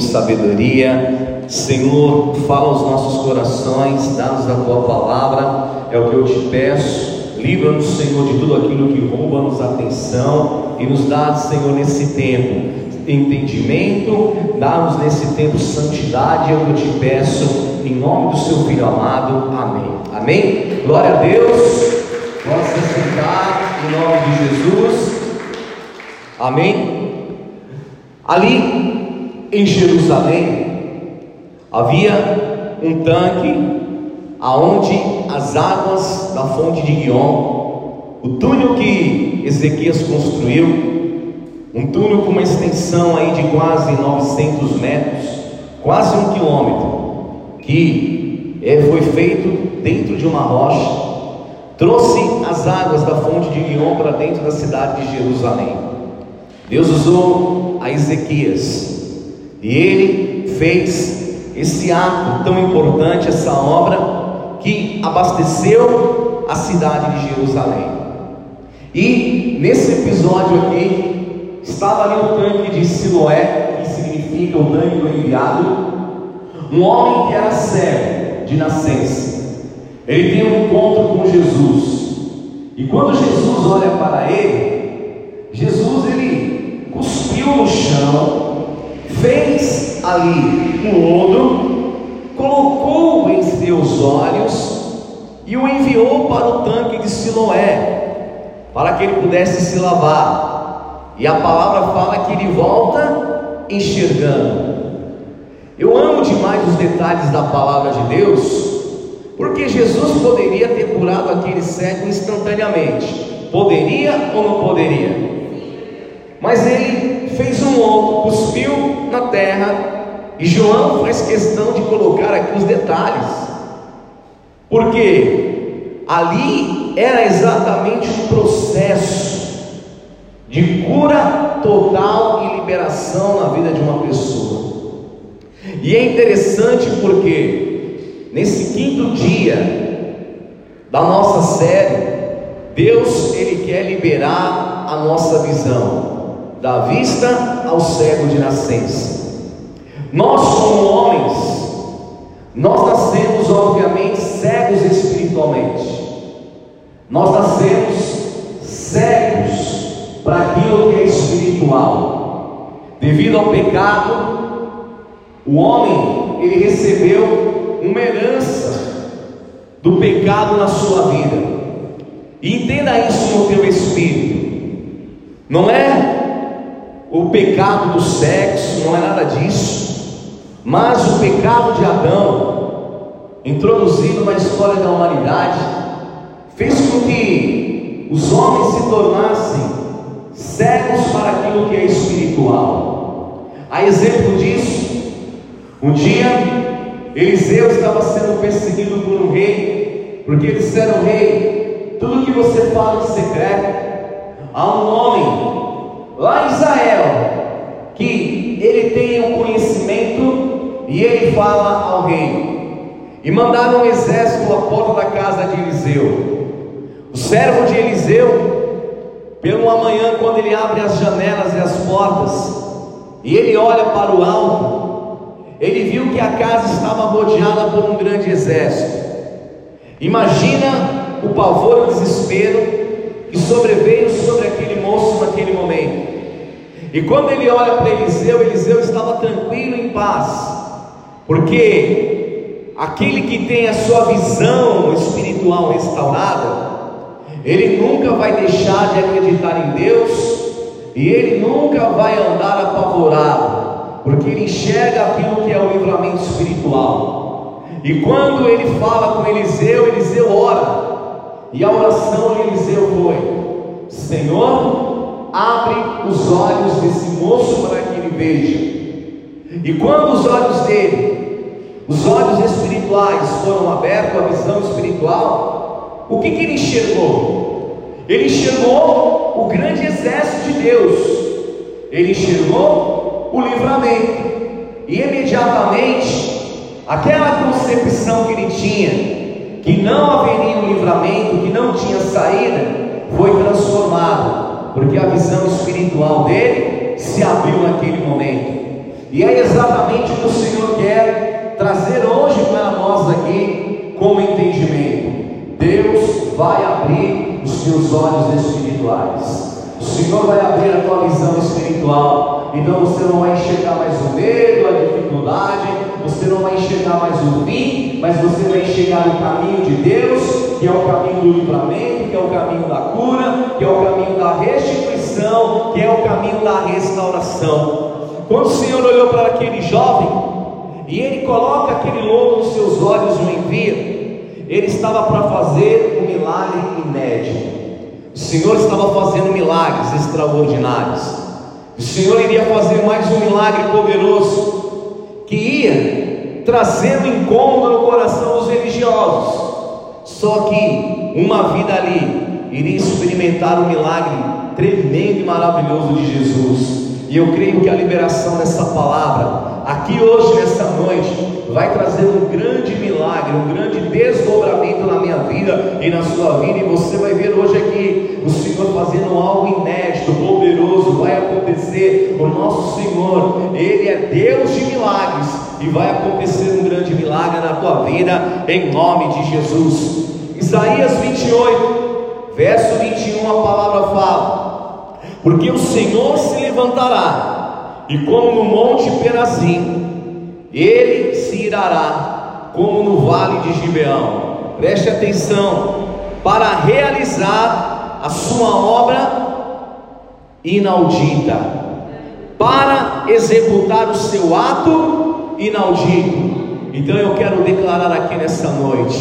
sabedoria. Senhor, fala aos nossos corações, dá-nos a tua palavra, é o que eu te peço. Livra-nos, Senhor, de tudo aquilo que rouba-nos a atenção e nos dá, Senhor, nesse tempo entendimento, dá-nos nesse tempo santidade, é o que eu te peço, em nome do seu Filho amado. Amém. Amém? Glória a Deus. Se sentar em nome de Jesus. Amém? Ali em Jerusalém havia um tanque aonde as águas da fonte de Guion, o túnel que Ezequias construiu, um túnel com uma extensão aí de quase 900 metros, quase um quilômetro, que é, foi feito dentro de uma rocha, trouxe as águas da fonte de Guion para dentro da cidade de Jerusalém. Deus usou a Ezequias e ele fez esse ato tão importante, essa obra que abasteceu a cidade de Jerusalém. E nesse episódio aqui, estava ali o tanque de Siloé, que significa o tanque do enviado, um homem que era cego de nascença. Ele tem um encontro com Jesus. E quando Jesus olha para ele, Jesus ele cuspiu no chão, fez ali um lodo colocou em seus olhos e o enviou para o tanque de Siloé, para que ele pudesse se lavar. E a palavra fala que ele volta enxergando. Eu amo demais os detalhes da palavra de Deus, porque Jesus poderia ter curado aquele cego instantaneamente. Poderia ou não poderia? Mas ele fez um outro, cuspiu na terra e João faz questão de colocar aqui os detalhes, porque ali era exatamente um processo de cura total e liberação na vida de uma pessoa. E é interessante porque nesse quinto dia da nossa série, Deus ele quer liberar a nossa visão, da vista ao cego de nascença. Nós somos homens, nós nascemos obviamente cegos espiritualmente, nós nascemos cegos para aquilo que é espiritual. Devido ao pecado, o homem ele recebeu uma herança do pecado na sua vida. E entenda isso no teu espírito. Não é o pecado do sexo, não é nada disso. Mas o pecado de Adão, introduzido na história da humanidade, fez com que os homens se tornassem cegos para aquilo que é espiritual. A exemplo disso, um dia Eliseu estava sendo perseguido por um rei, porque disseram: Rei, tudo que você fala em secreto, há um homem lá em Israel que ele tem o um conhecimento e ele fala ao rei: E mandaram um exército à porta da casa de Eliseu. O servo de Eliseu, pela manhã, quando ele abre as janelas e as portas, e ele olha para o alto, ele viu que a casa estava rodeada por um grande exército. Imagina o pavor e o desespero sobreveio sobre aquele moço naquele momento. E quando ele olha para Eliseu, Eliseu estava tranquilo em paz. Porque aquele que tem a sua visão espiritual restaurada, ele nunca vai deixar de acreditar em Deus e ele nunca vai andar apavorado, porque ele enxerga aquilo que é o livramento espiritual. E quando ele fala com Eliseu, Eliseu ora, e a oração de Eliseu foi: Senhor, abre os olhos desse moço para que ele veja. E quando os olhos dele os olhos espirituais foram abertos, a visão espiritual. O que, que ele enxergou? Ele enxergou o grande exército de Deus, ele enxergou o livramento, e imediatamente aquela concepção que ele tinha, que não haveria um livramento, que não tinha saída, foi transformada, porque a visão espiritual dele se abriu naquele momento. E é exatamente o que o Senhor quer trazer hoje para nós aqui como entendimento. Deus vai abrir os teus olhos espirituais. O Senhor vai abrir a tua visão espiritual. Então você não vai enxergar mais o medo, a dificuldade, você não vai enxergar mais o fim, mas você vai enxergar o caminho de Deus, que é o caminho do livramento, que é o caminho da cura, que é o caminho da restituição, que é o caminho da restauração. Quando o Senhor olhou para aquele jovem e ele coloca aquele lodo nos seus olhos e o envia, ele estava para fazer um milagre inédito. O Senhor estava fazendo milagres extraordinários. O Senhor iria fazer mais um milagre poderoso que ia trazendo incômodo no coração dos religiosos. Só que uma vida ali iria experimentar o milagre tremendo e maravilhoso de Jesus. E eu creio que a liberação dessa palavra, aqui hoje, nessa noite, vai trazer um grande milagre, um grande desdobramento na minha vida e na sua vida. E você vai ver hoje aqui o Senhor fazendo algo inédito, poderoso. Vai acontecer. O nosso Senhor, Ele é Deus de milagres. E vai acontecer um grande milagre na tua vida, em nome de Jesus. Isaías 28, verso 21, a palavra fala: Porque o Senhor se levantará, e como no monte Perazim, ele se irará, como no vale de Gibeão. Preste atenção, para realizar a sua obra inaudita, para executar o seu ato inaudito. Então eu quero declarar aqui nessa noite: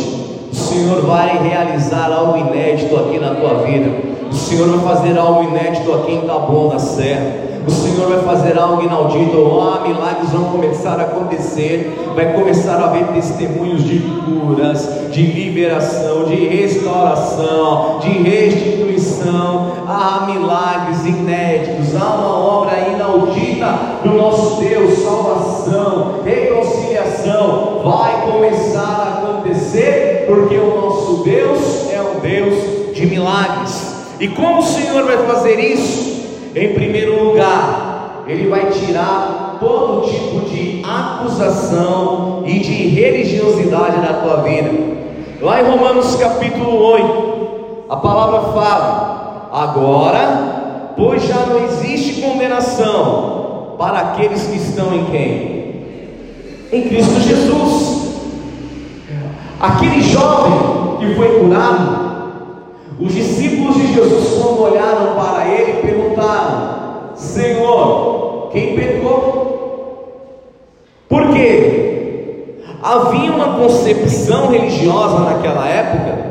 o Senhor vai realizar algo inédito aqui na tua vida. O Senhor vai fazer algo inédito aqui em Taboão da Serra. O Senhor vai fazer algo inaudito, ah, milagres vão começar a acontecer, vai começar a haver testemunhos de curas, de liberação, de restauração, de restituição, ah, milagres inéditos, há uma obra inaudita do nosso Deus, salvação, reconciliação, vai começar a acontecer, porque o nosso Deus é um Deus de milagres. E como o Senhor vai fazer isso? Em primeiro lugar, ele vai tirar todo tipo de acusação e de religiosidade da tua vida. Lá em Romanos capítulo 8, a palavra fala: Agora, pois já não existe condenação para aqueles que estão em quem? Em Cristo Jesus. Aquele jovem que foi curado, os discípulos de Jesus, quando olharam para ele, perguntaram: Senhor, quem pecou? Por quê? Havia uma concepção religiosa naquela época.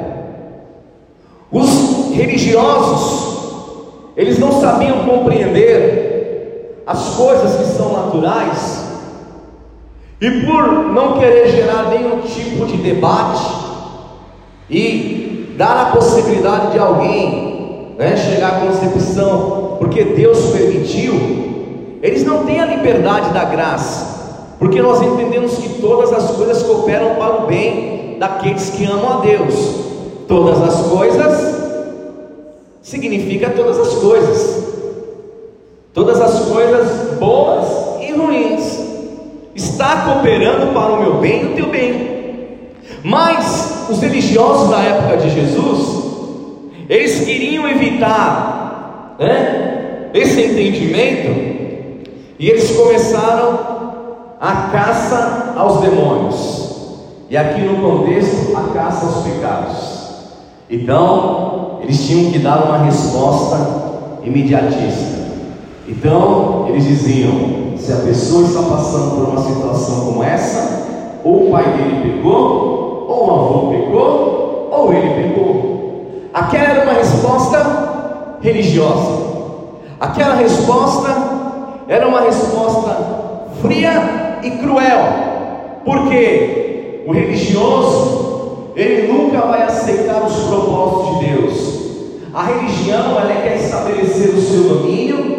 Os religiosos, eles não sabiam compreender as coisas que são naturais, e por não querer gerar nenhum tipo de debate, e dar a possibilidade de alguém né, chegar à concepção, porque Deus permitiu, eles não têm a liberdade da graça, porque nós entendemos que todas as coisas cooperam para o bem daqueles que amam a Deus. Todas as coisas significa todas as coisas, todas as coisas boas e ruins, está cooperando para o meu bem e o teu bem. Mas os religiosos da época de Jesus, eles queriam evitar né, esse entendimento e eles começaram a caça aos demônios. E aqui no contexto, a caça aos pecados. Então, eles tinham que dar uma resposta imediatista. Então, eles diziam: se a pessoa está passando por uma situação como essa, ou o pai dele pegou, ou o avô pecou, ou ele pecou. Aquela era uma resposta religiosa. Aquela resposta era uma resposta fria e cruel. Porque o religioso, ele nunca vai aceitar os propósitos de Deus. A religião, ela quer estabelecer o seu domínio,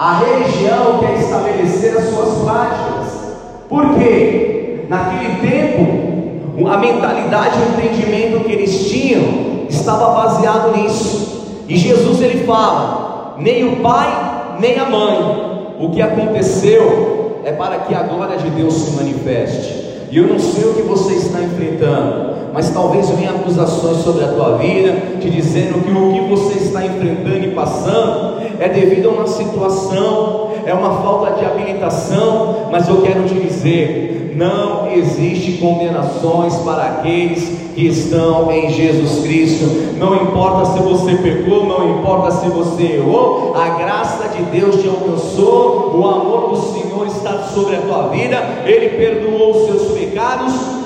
a religião quer estabelecer as suas práticas. Por quê? Naquele tempo, a mentalidade e o entendimento que eles tinham estava baseado nisso. E Jesus ele fala: nem o pai, nem a mãe. O que aconteceu é para que a glória de Deus se manifeste. E eu não sei o que você está enfrentando, mas talvez venha acusações sobre a tua vida, te dizendo que o que você está enfrentando e passando é devido a uma situação, é uma falta de habilitação, mas eu quero te dizer, não existe condenações para aqueles que estão em Jesus Cristo. Não importa se você pecou, não importa se você errou, a graça de Deus te alcançou, o amor do Senhor está sobre a tua vida, Ele perdoou os seus pecados,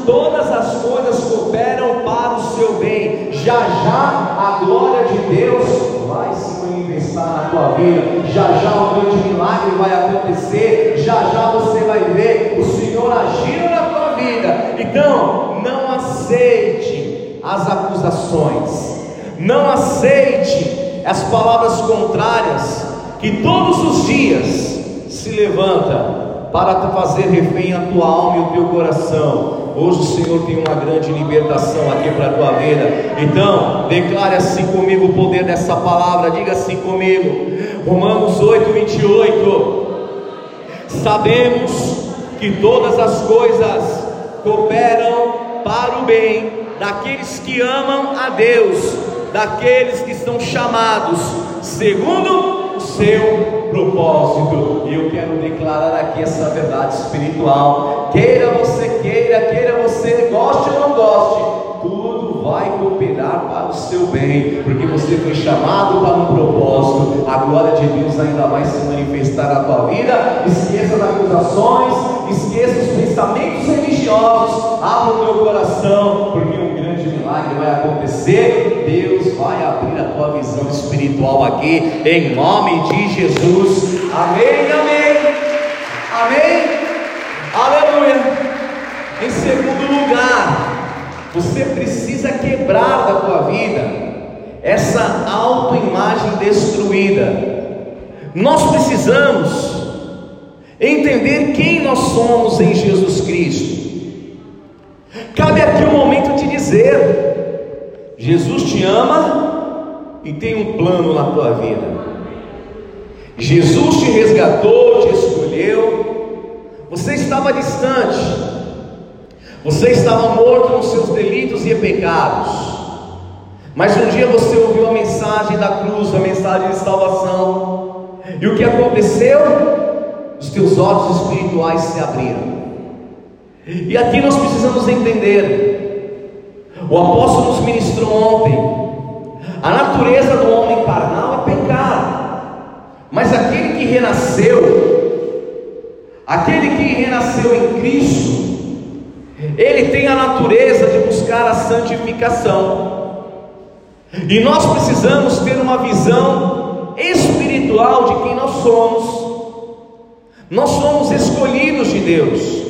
todas as coisas cooperam para o seu bem. Já já a glória de Deus vai se manifestar na tua vida. Já já um grande milagre vai acontecer. Já já você vai ver o Senhor agindo na tua vida. Então, não aceite as acusações. Não aceite as palavras contrárias que todos os dias se levanta para fazer refém a tua alma e o teu coração. Hoje o Senhor tem uma grande libertação aqui para a tua vida. Então, declare assim comigo o poder dessa palavra. Diga assim comigo. Romanos 8, 28. Sabemos que todas as coisas cooperam para o bem daqueles que amam a Deus, daqueles que estão chamados segundo o seu propósito. E eu quero declarar aqui essa verdade espiritual. Queira você queira, queira você goste ou não goste, tudo vai cooperar para o seu bem, porque você foi chamado para um propósito. A glória de Deus ainda vai se manifestar na tua vida. Esqueça das acusações, esqueça os pensamentos religiosos, abra o teu coração, porque milagre vai acontecer. Deus vai abrir a tua visão espiritual aqui, em nome de Jesus. Amém, amém, amém, aleluia. Em segundo lugar, você precisa quebrar da tua vida essa autoimagem destruída. Nós precisamos entender quem nós somos em Jesus Cristo. Cabe aqui um momento de dizer: Jesus te ama e tem um plano na tua vida. Jesus te resgatou, te escolheu. Você estava distante, você estava morto nos seus delitos e pecados. Mas um dia você ouviu a mensagem da cruz, a mensagem de salvação. E o que aconteceu? Os teus olhos espirituais se abriram. E aqui nós precisamos entender. O apóstolo nos ministrou ontem. A natureza do homem carnal é pecado. Mas aquele que renasceu, aquele que renasceu em Cristo, ele tem a natureza de buscar a santificação. E nós precisamos ter uma visão espiritual de quem nós somos. Nós somos escolhidos de Deus.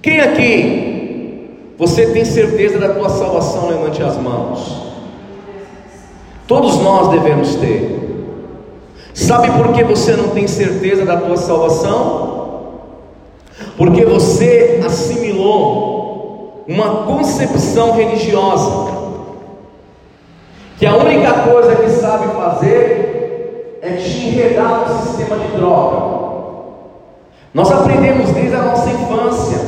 Quem aqui você tem certeza da tua salvação? Levante as mãos. Todos nós devemos ter. Sabe por que você não tem certeza da tua salvação? porque você assimilou uma concepção religiosa, que a única coisa que sabe fazer é te enredar no sistema de droga. Nós aprendemos desde a nossa infância,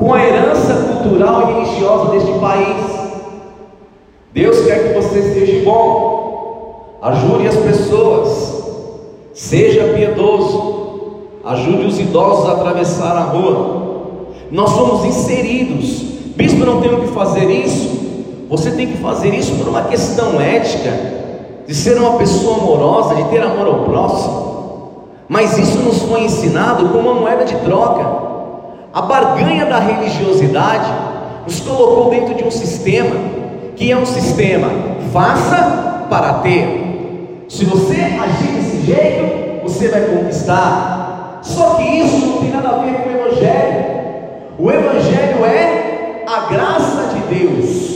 com a herança cultural e religiosa deste país. Deus quer que você seja bom, ajude as pessoas, seja piedoso, ajude os idosos a atravessar a rua. Nós somos inseridos. Bispo, não tenho que fazer isso. Você tem que fazer isso por uma questão ética, de ser uma pessoa amorosa, de ter amor ao próximo. Mas isso nos foi ensinado como uma moeda de troca. A barganha da religiosidade nos colocou dentro de um sistema que é um sistema faça para ter. Se você agir desse jeito, você vai conquistar. Só que isso não tem nada a ver com o Evangelho. O Evangelho é a graça de Deus.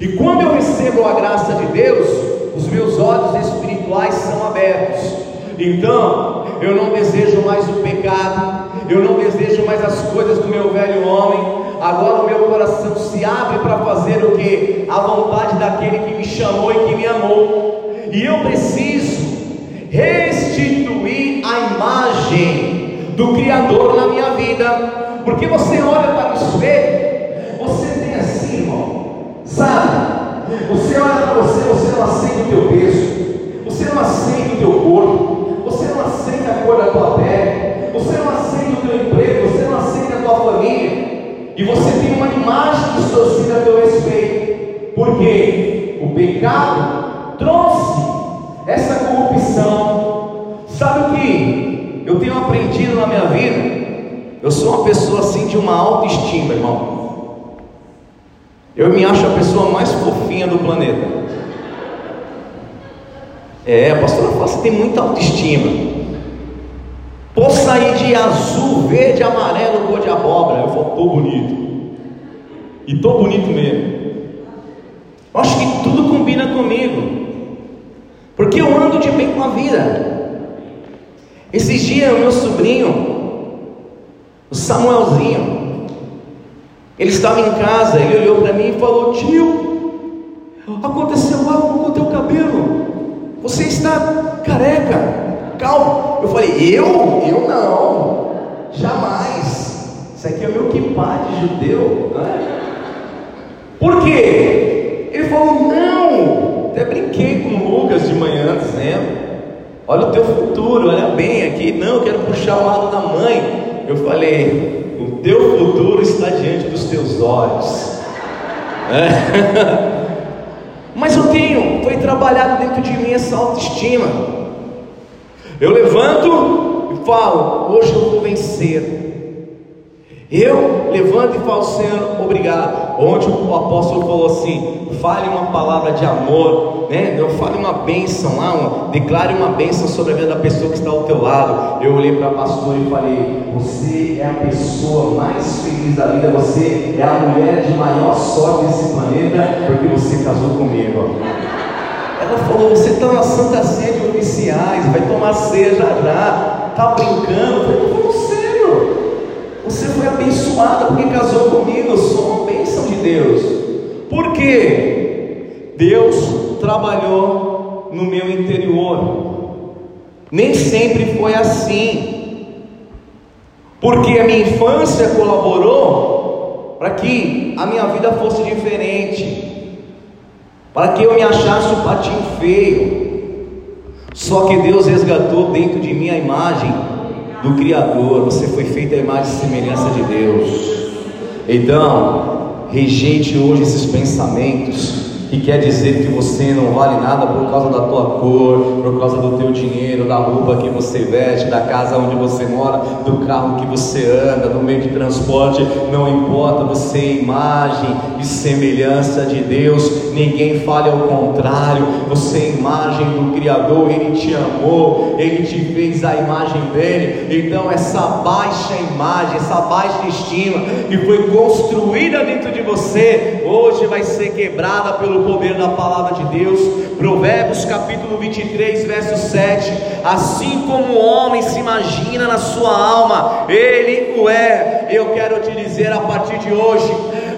E quando eu recebo a graça de Deus, os meus olhos espirituais são abertos. Então, eu não desejo mais o pecado, eu não desejo mais as coisas do meu velho homem. Agora o meu coração se abre para fazer o que? A vontade daquele que me chamou e que me amou. E eu preciso restituir a imagem do Criador na minha vida, porque você olha para o espelho, você tem assim, irmão, sabe? Você olha para você, você não aceita o teu peso, você não aceita o teu corpo, você não aceita a cor da tua pele, você não aceita o teu emprego, você não aceita a tua família, e você tem uma imagem distorcida a teu respeito, porque o pecado trouxe essa corrupção. Sabe o que eu tenho aprendido na minha vida? Eu sou uma pessoa assim de uma autoestima, irmão. Eu me acho a pessoa mais fofinha do planeta. É, fala, você tem muita autoestima. Posso sair de azul, verde, amarelo, cor de abóbora. Eu falo, tô bonito. E tô bonito mesmo. Eu acho que tudo combina comigo. Porque eu ando de bem com a vida. Esses dias o meu sobrinho, o Samuelzinho, ele estava em casa, ele olhou para mim e falou: Tio, aconteceu algo com o teu cabelo. Você está careca. Calma. Eu falei: Eu? Eu não. Jamais. Isso aqui é o meu kippah de judeu. Né? Por quê? Ele falou: Não. Até brinquei com o Lucas de manhã, dizendo: Olha o teu futuro, olha bem aqui. Não, eu quero puxar o lado da mãe. Eu falei: o teu futuro está diante dos teus olhos. É. Mas eu tenho, foi trabalhado dentro de mim essa autoestima. Eu levanto e falo: hoje eu vou vencer. Eu levanto e falo, Senhor, obrigado. Onde o apóstolo falou assim: fale uma palavra de amor, né? Eu fale uma bênção lá, declare uma bênção sobre a vida da pessoa que está ao teu lado. Eu olhei para a pastora e falei: Você é a pessoa mais feliz da vida, você é a mulher de maior sorte desse planeta, porque você casou comigo. Ela falou: Você está na Santa Ceia de oficiais, vai tomar ceia já já, está brincando. Eu falei: Falando sério. Você foi abençoada porque casou comigo. Eu sou uma bênção de Deus. Por quê? Deus trabalhou no meu interior. Nem sempre foi assim. Porque a minha infância colaborou para que a minha vida fosse diferente. Para que eu me achasse um patinho feio. Só que Deus resgatou dentro de mim a imagem do Criador, você foi feito à imagem e semelhança de Deus. Então, rejeite hoje esses pensamentos que quer dizer que você não vale nada por causa da tua cor, por causa do teu dinheiro, da roupa que você veste, da casa onde você mora, do carro que você anda, do meio de transporte, não importa, você é imagem e semelhança de Deus, ninguém fale ao contrário, você é imagem do Criador, Ele te amou, Ele te fez a imagem dele, então essa baixa imagem, essa baixa estima que foi construída dentro de você, hoje vai ser quebrada pelo pelo poder da palavra de Deus. Provérbios capítulo 23, verso 7. Assim como o homem se imagina na sua alma, ele o é. Eu quero te dizer a partir de hoje,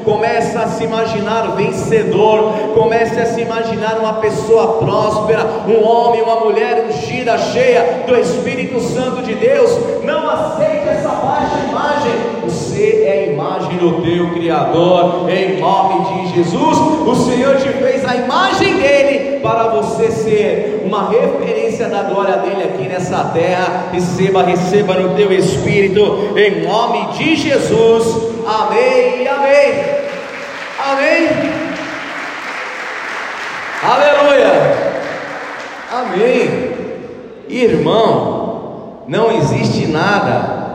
comece a se imaginar vencedor, comece a se imaginar uma pessoa próspera, um homem, uma mulher ungida, cheia do Espírito Santo de Deus. Não aceite essa baixa imagem. Você é a imagem do teu Criador, em nome de Jesus. O Senhor te fez a imagem dele para você ser uma referência da glória dele aqui nessa terra. Receba, receba no teu espírito, em nome de Jesus. Amém amém. Amém. Aleluia. Amém. Irmão, não existe nada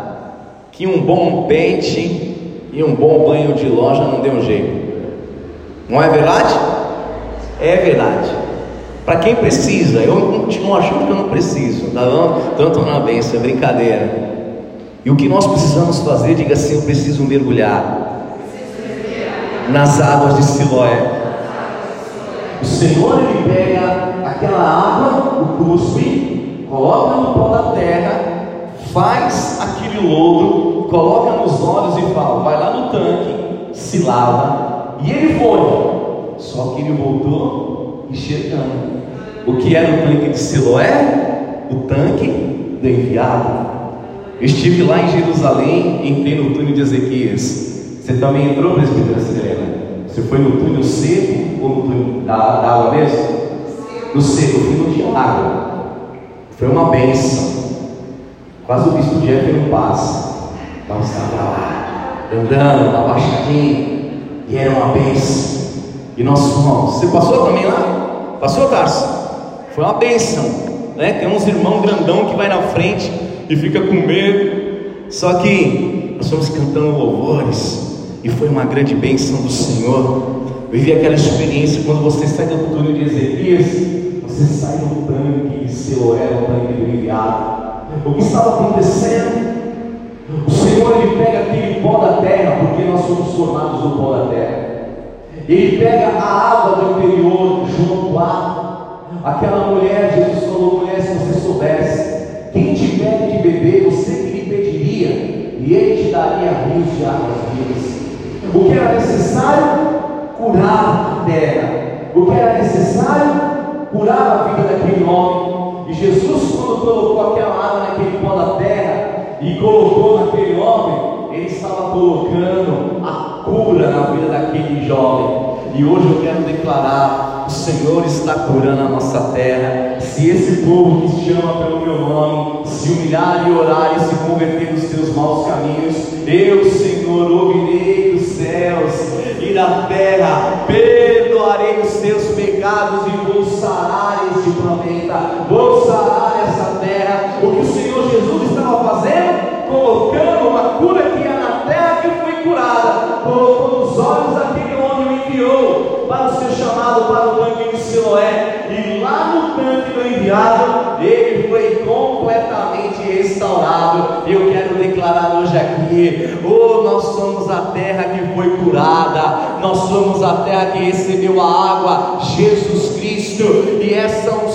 que um bom pente e um bom banho de loja não dê um jeito. Não é verdade? É verdade. Para quem precisa, eu continuo achando que eu não preciso, tá bom? Tanto na bênção, é brincadeira. E o que nós precisamos fazer, diga assim: eu preciso mergulhar nas águas de Siloé. O Senhor ele pega aquela água, o cuspe, coloca no pó da terra, faz aquele lodo, coloca nos olhos e fala: vai lá no tanque, se lava, e ele foi. Só que ele voltou enxergando. O que era o tanque de Siloé? O tanque do enviado. estive lá em Jerusalém entrei no túnel de Ezequias. Você também entrou, presbítera Serena? Você foi no túnel seco ou no túnel da, da água mesmo? No seco, eu fui no de água. Foi uma benção. Quase o bispo Jeff não passa. Então estava lá, andando, abaixadinho, e era uma benção. E nós fomos. Você passou também lá? Passou, Tarso? Foi uma benção. Né? Tem uns irmãos grandão que vai na frente e fica com medo. Só que nós fomos cantando louvores. E foi uma grande bênção do Senhor. Eu vivi aquela experiência quando você sai do túnel de Ezequias, você sai do tanque de Siloé, o tanque do. O que estava acontecendo? O Senhor ele pega aquele pó da terra, porque nós somos formados no pó da terra. Ele pega a água do interior, João 4. Aquela mulher, Jesus falou: mulher, se você soubesse, quem te pede de beber, você que lhe pediria, e ele te daria rios de águas vivas. O que era necessário? Curar a terra. O que era necessário? Curar a vida daquele homem. Jesus, quando colocou aquela água naquele pó da terra e colocou naquele homem, ele estava colocando a cura na vida daquele jovem. E hoje eu quero declarar: o Senhor está curando a nossa terra. Se esse povo que se chama pelo meu nome se humilhar e orar e se converter dos seus maus caminhos, eu, Senhor, ouvirei dos céus e da terra, perdoarei os seus pecados e vou sarar este planeta, vou sarar essa terra. O que o Senhor Jesus estava fazendo? Colocando uma cura que ia na terra que foi curada, colocou nos olhos daquele homem o enviou para o seu chamado para o tanque de Siloé, e lá no tanque do enviado, ele foi completamente restaurado. Eu quero declarar hoje aqui: oh, nós somos a terra que foi curada, nós somos a terra que recebeu a água, Jesus Cristo, e essa unção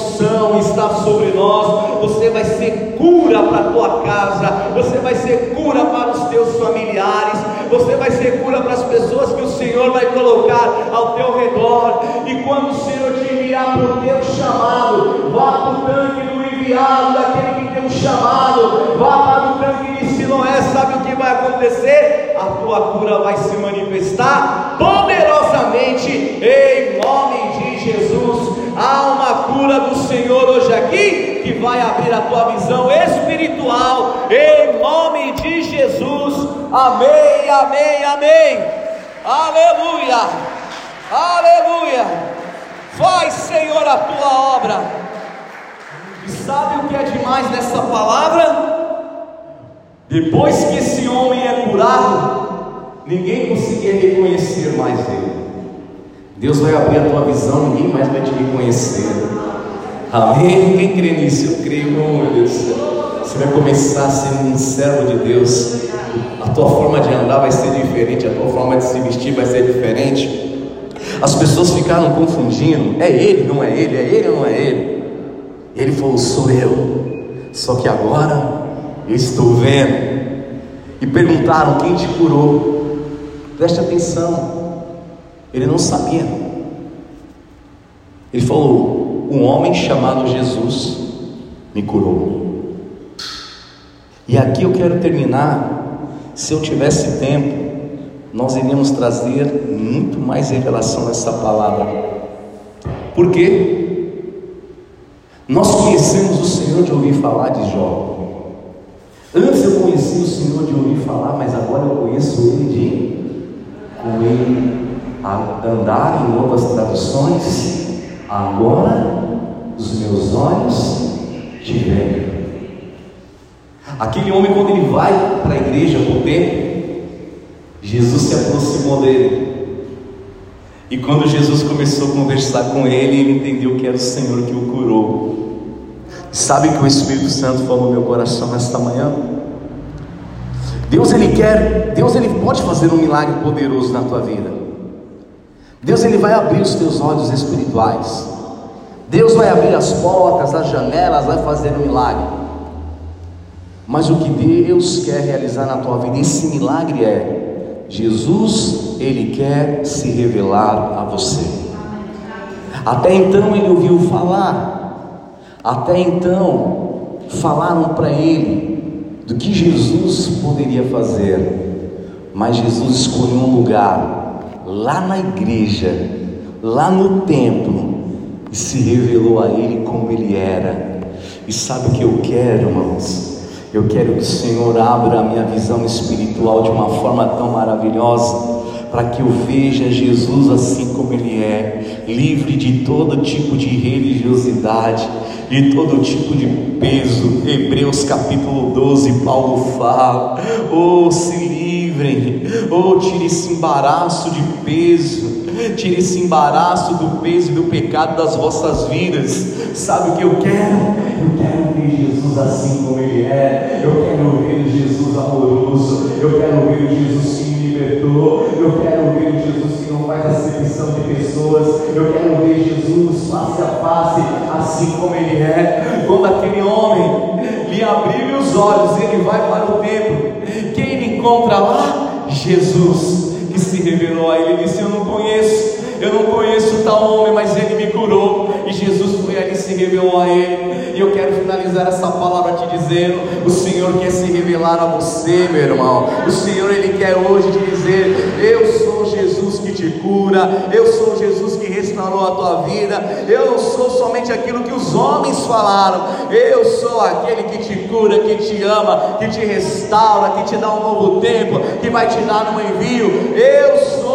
está sobre nós. Você vai ser cura para a tua casa, você vai ser cura para os teus familiares, você vai ser cura para as pessoas que o Senhor vai colocar ao teu redor. E quando o Senhor te enviar para o teu chamado, vá para o tanque do enviado, daquele que tem um chamado, vá para o tanque de Siloé, sabe o que vai acontecer? A tua cura vai se manifestar poderosamente em nome de Jesus. Há uma cura do Senhor hoje aqui que vai abrir a tua visão espiritual em nome de Jesus. Amém, amém, amém. Aleluia, aleluia. Faz, Senhor, a tua obra. E sabe o que é demais nessa palavra? Depois que esse homem é curado, ninguém conseguia reconhecer mais ele. Deus vai abrir a tua visão, ninguém mais vai te reconhecer. Amém? Quem crê nisso? Eu creio, meu Deus. Você vai começar a ser um servo de Deus. A tua forma de andar vai ser diferente, a tua forma de se vestir vai ser diferente. As pessoas ficaram confundindo: é ele, não é ele, é ele, não é ele. Ele falou: sou eu. Só que agora eu estou vendo. E perguntaram: quem te curou? Preste atenção. Ele não sabia. Ele falou: um homem chamado Jesus me curou. E aqui eu quero terminar. Se eu tivesse tempo, nós iríamos trazer muito mais revelação nessa palavra. Por quê? Nós conhecemos o Senhor de ouvir falar de Jó. Antes eu conhecia o Senhor de ouvir falar, mas agora eu conheço Ele de com Ele a andar em outras traduções. Agora os meus olhos te veem. Aquele homem, quando ele vai para a igreja, para o templo, Jesus se aproximou dele. E quando Jesus começou a conversar com ele, ele entendeu que era o Senhor que o curou. Sabe que o Espírito Santo falou no meu coração nesta manhã? Deus ele quer, Deus ele pode fazer um milagre poderoso na tua vida. Deus ele vai abrir os teus olhos espirituais. Deus vai abrir as portas, as janelas, vai fazer um milagre. Mas o que Deus quer realizar na tua vida, esse milagre é: Jesus, Ele quer se revelar a você. Até então ele ouviu falar, até então falaram para ele do que Jesus poderia fazer, mas Jesus escolheu um lugar lá na igreja, lá no templo, e se revelou a ele como ele era. E sabe o que eu quero, irmãos? Eu quero que o Senhor abra a minha visão espiritual de uma forma tão maravilhosa para que eu veja Jesus assim como Ele é, livre de todo tipo de religiosidade, de todo tipo de peso. Hebreus capítulo 12, Paulo fala: oh, se livrem, oh, tire esse embaraço de peso, tire esse embaraço do peso e do pecado das vossas vidas. Sabe o que eu quero? Eu quero ver Jesus assim como Ele é, eu quero ver Jesus amoroso, eu quero ver Jesus que libertou. Eu quero ver Jesus que não faz acepção de pessoas. Eu quero ver Jesus face a face, assim como Ele é. Quando aquele homem lhe abriu os olhos, ele vai para o templo. Quem encontra lá? Jesus, que se revelou a ele. Ele disse: Eu não conheço. Eu não conheço tal homem, mas ele me curou. E Jesus foi ali e se revelou a ele. E eu quero finalizar essa palavra te dizendo: o Senhor quer se revelar a você, meu irmão. O Senhor, Ele quer hoje te dizer: Eu sou Jesus que te cura. Eu sou Jesus que restaurou a tua vida. Eu não sou somente aquilo que os homens falaram. Eu sou aquele que te cura, que te ama, que te restaura, que te dá um novo tempo, que vai te dar um envio. Eu sou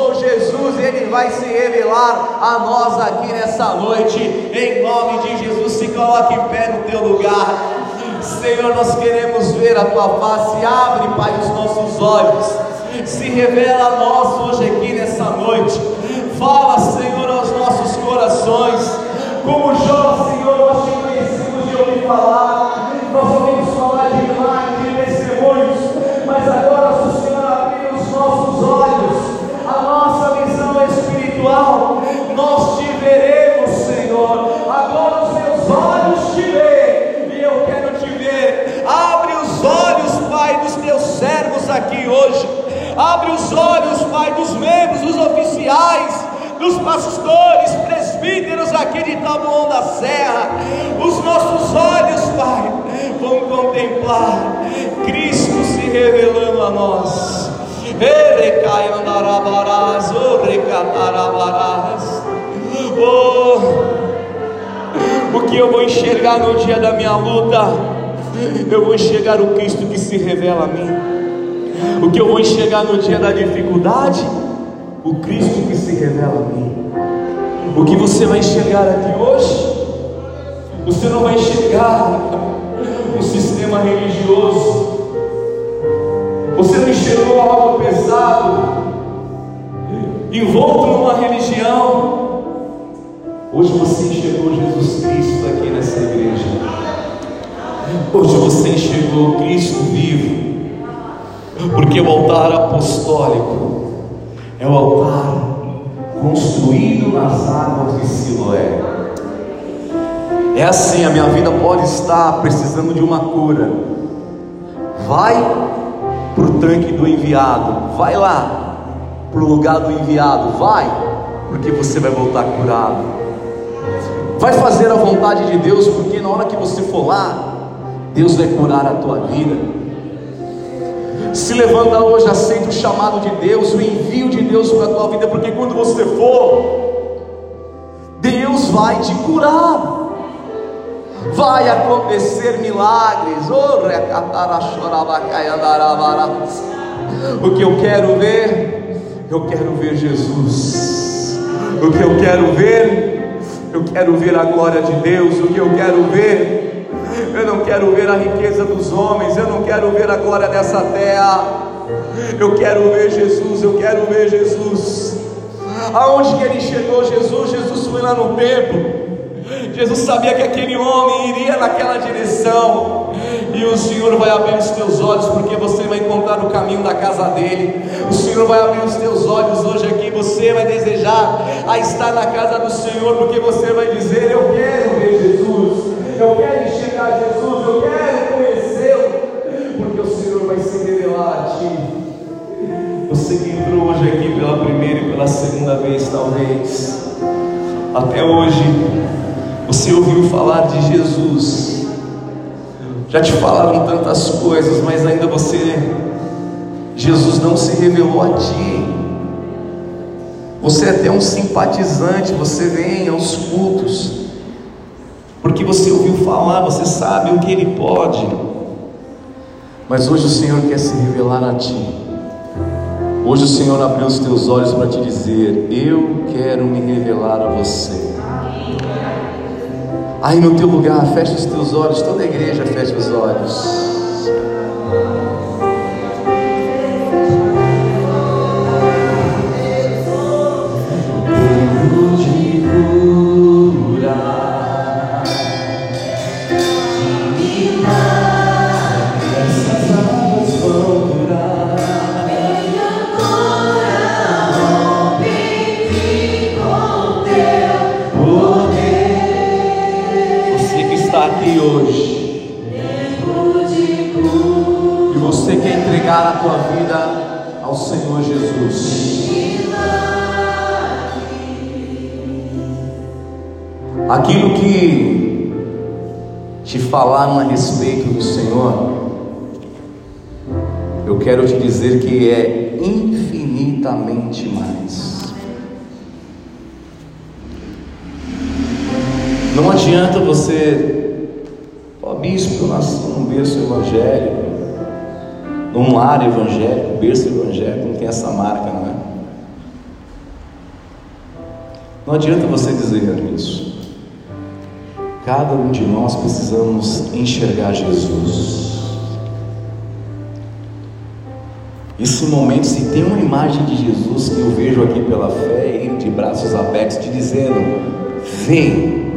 Ele vai se revelar a nós aqui nessa noite. Em nome de Jesus, se coloque em pé no teu lugar. Senhor, nós queremos ver a tua face. Abre, Pai, os nossos olhos. Se revela a nós hoje aqui nessa noite. Fala, Senhor, aos nossos corações. Como Jó, dos pastores, presbíteros aqui de Taboão da Serra. Os nossos olhos, Pai, vão contemplar Cristo se revelando a nós. Recatarabarás. Oh, o que eu vou enxergar no dia da minha luta? Eu vou enxergar o Cristo que se revela a mim. O que eu vou enxergar no dia da dificuldade? O Cristo que se revela a mim. O que você vai enxergar aqui hoje? Você não vai enxergar um sistema religioso. Você não enxergou algo pesado, envolto numa religião. Hoje você enxergou Jesus Cristo aqui nessa igreja. Hoje você enxergou Cristo vivo. Porque o altar apostólico é o altar construído nas águas de Siloé. É assim, a minha vida pode estar precisando de uma cura. Vai para o tanque do enviado, vai lá para o lugar do enviado, vai, porque você vai voltar curado. Vai fazer a vontade de Deus, porque na hora que você for lá, Deus vai curar a tua vida. Se levanta hoje, aceita o chamado de Deus, o envio de Deus para a tua vida, porque quando você for, Deus vai te curar. Vai acontecer milagres. O que eu quero ver, eu quero ver Jesus. O que eu quero ver, eu quero ver a glória de Deus. O que eu quero ver, eu não quero ver a riqueza dos homens, eu não quero ver a glória dessa terra. Eu quero ver Jesus, eu quero ver Jesus. Aonde que ele chegou, Jesus? Jesus foi lá no templo. Jesus sabia que aquele homem iria naquela direção, e o Senhor vai abrir os teus olhos, porque você vai encontrar o caminho da casa dele. O Senhor vai abrir os teus olhos hoje aqui, você vai desejar a estar na casa do Senhor, porque você vai dizer: Eu quero ver Jesus, eu quero enxergar Jesus, eu quero conhecê-lo, porque o Senhor vai se revelar a ti. Você que entrou hoje aqui pela primeira e pela segunda vez, talvez, até hoje, você ouviu falar de Jesus, Já te falaram tantas coisas, mas ainda você, Jesus não se revelou a ti. Você é até um simpatizante, você vem aos cultos, porque você ouviu falar, você sabe o que Ele pode. Mas hoje o Senhor quer se revelar a ti. Hoje o Senhor abriu os teus olhos para te dizer: Eu quero me revelar a você. Aí no teu lugar, fecha os teus olhos, toda a igreja fecha os olhos. Aquilo que te falaram a respeito do Senhor, eu quero te dizer que é infinitamente mais. Não adianta você, ó bispo, eu nasci num berço evangélico, num lar evangélico, berço evangélico, não tem essa marca, não é? Não adianta você dizer isso. Cada um de nós precisamos enxergar Jesus. Esse momento, se tem uma imagem de Jesus que eu vejo aqui pela fé, ele de braços abertos, te dizendo: Vem,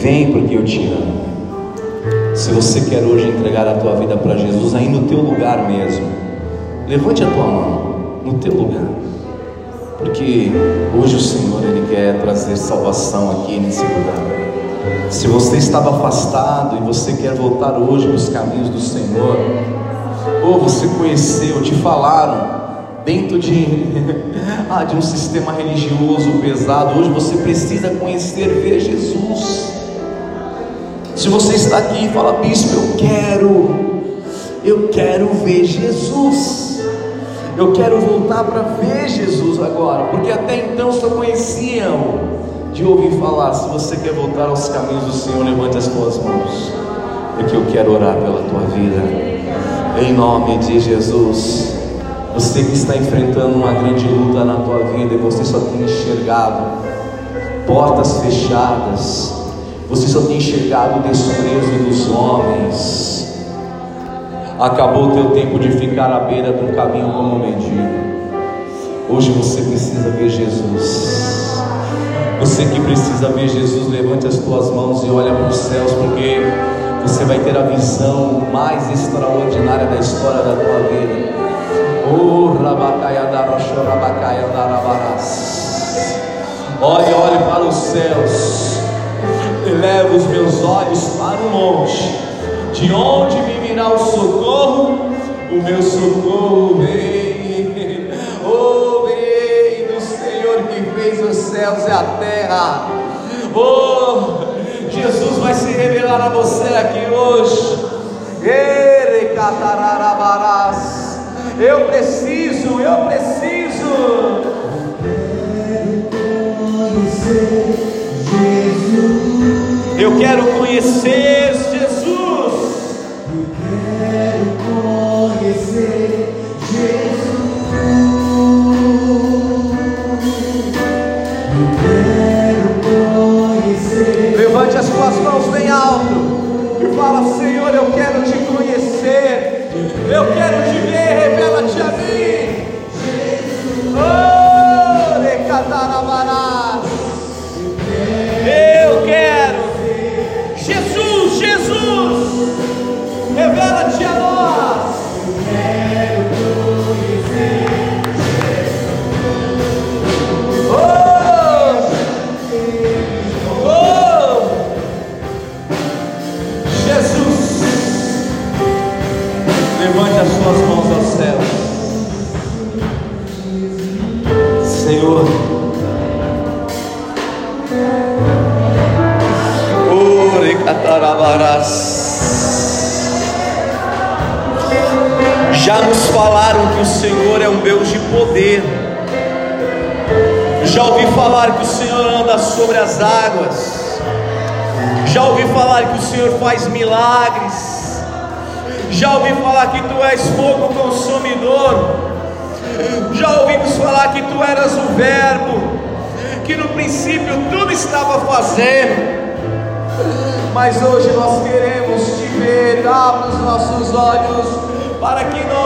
vem porque eu te amo. Se você quer hoje entregar a tua vida para Jesus, aí no teu lugar mesmo, levante a tua mão, no teu lugar, porque hoje o Senhor ele quer trazer salvação aqui nesse lugar. Se você estava afastado e você quer voltar hoje nos caminhos do Senhor, ou você conheceu, te falaram dentro de, ah, de um sistema religioso pesado, hoje você precisa conhecer, ver Jesus. Se você está aqui e fala, bispo, eu quero, eu quero ver Jesus. Eu quero voltar para ver Jesus agora, porque até então só conheciam de ouvir falar. Se você quer voltar aos caminhos do Senhor, levante as tuas mãos, porque eu quero orar pela tua vida, em nome de Jesus. Você que está enfrentando uma grande luta na tua vida e você só tem enxergado portas fechadas, você só tem enxergado o desprezo dos homens. Acabou o teu tempo de ficar à beira do caminho como um mendigo. Hoje você precisa ver Jesus. Você que precisa ver Jesus, levante as tuas mãos e olha para os céus, porque você vai ter a visão mais extraordinária da história da tua vida. Oh, Olhe, olhe para os céus. Eleva os meus olhos para o monte. De onde me virá o socorro? O meu socorro vem. Fez os céus e a terra. Oh, Jesus vai se revelar a você aqui hoje. Eu preciso, eu preciso. Eu quero conhecer Jesus. Alto e fala: Senhor, eu quero te conhecer, eu quero te ver, revela-te milagres. Já ouvi falar que tu és fogo consumidor. Já ouvimos falar que tu eras o Verbo, que no princípio tudo estava fazendo. Mas hoje nós queremos te ver, abre os nossos olhos para que nós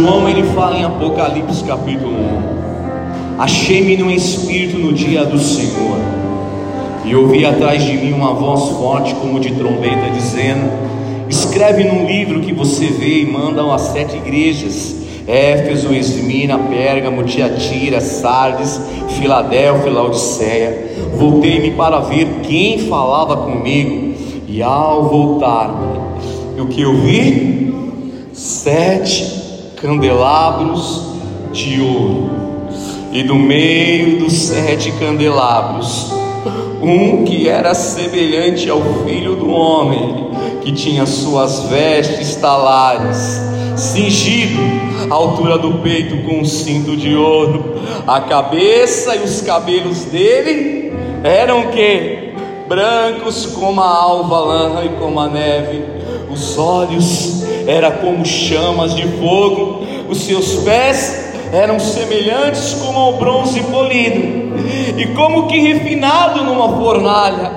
João ele fala em Apocalipse capítulo 1: Achei-me no espírito no dia do Senhor, e ouvi atrás de mim uma voz forte como de trombeta, dizendo: Escreve num livro que você vê e manda às sete igrejas: Éfeso, Esmina, Pérgamo, Tiatira, Sardes, Filadélfia, Laodiceia. Voltei-me para ver quem falava comigo, e ao voltar-me, o que eu vi? Sete candelabros de ouro, e do meio dos sete candelabros, um que era semelhante ao filho do homem, que tinha suas vestes talares, cingido à altura do peito com um cinto de ouro, a cabeça e os cabelos dele eram que brancos como a alva lã e como a neve, os olhos eram como chamas de fogo, os seus pés eram semelhantes como ao bronze polido, e como que refinado numa fornalha,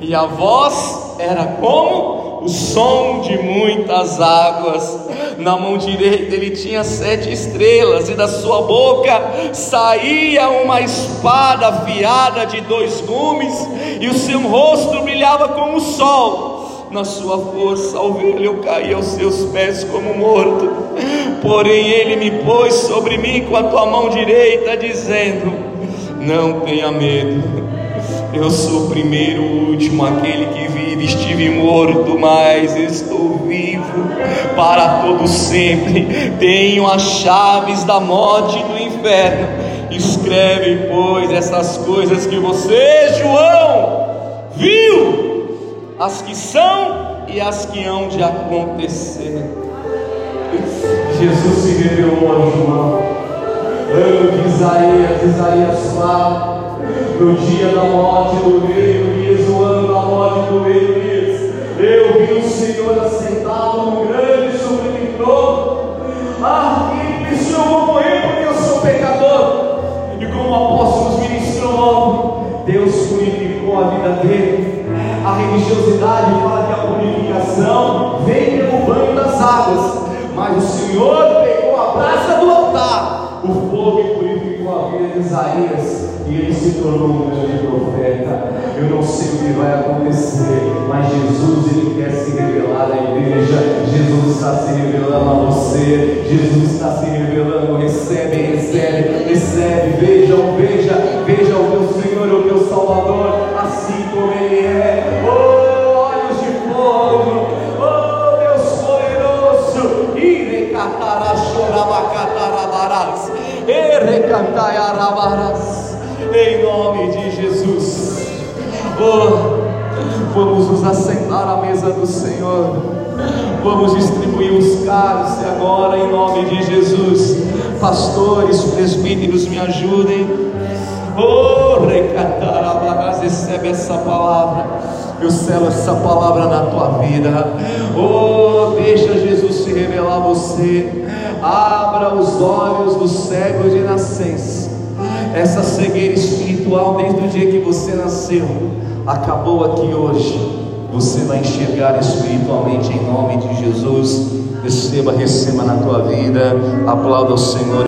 e a voz era como o som de muitas águas. Na mão direita ele tinha sete estrelas, e da sua boca saía uma espada afiada de dois gumes, e o seu rosto brilhava como o sol na sua força, ao vê-lo eu caí aos seus pés como morto. Porém, ele me pôs sobre mim com a tua mão direita, dizendo: Não tenha medo, eu sou o primeiro, o último, aquele que vive. Estive morto, mas estou vivo para todo sempre. Tenho as chaves da morte e do inferno. Escreve, pois, essas coisas que você, João, viu as que são e as que hão de acontecer. Jesus se revelou a João. Ano de Isaías, Isaías fala, no dia da morte do rei Elias, o ano da morte do rei Elias, eu vi o Senhor assentado num grande sublime trono. Ah, ele disse: Eu vou morrer porque eu sou pecador. E como o apóstolo ministrou, Deus purificou a vida dele. A religiosidade fala que a purificação vem pelo banho das águas, mas o Senhor pegou a brasa do altar, o fogo e purificou a vida de Isaías e ele se tornou um grande profeta. Eu não sei o que vai acontecer, mas Jesus ele quer se revelar à igreja. Jesus está se revelando a você. Jesus está se revelando. Recebe, recebe, recebe. Vejam, veja, veja o teu Senhor, o teu Salvador, assim como Ele é. Em nome de Jesus. Oh, vamos nos assentar à mesa do Senhor. Vamos distribuir os cálices agora em nome de Jesus. Pastores, presbíteros, me ajudem. Oh, recatarabarás, recebe essa palavra. Eu selo essa palavra na tua vida. Oh, deixa Jesus se revelar a você. Abra os olhos dos cegos de nascença. Essa cegueira espiritual desde o dia que você nasceu acabou aqui hoje. Você vai enxergar espiritualmente em nome de Jesus. Receba, receba na tua vida. Aplauda o Senhor.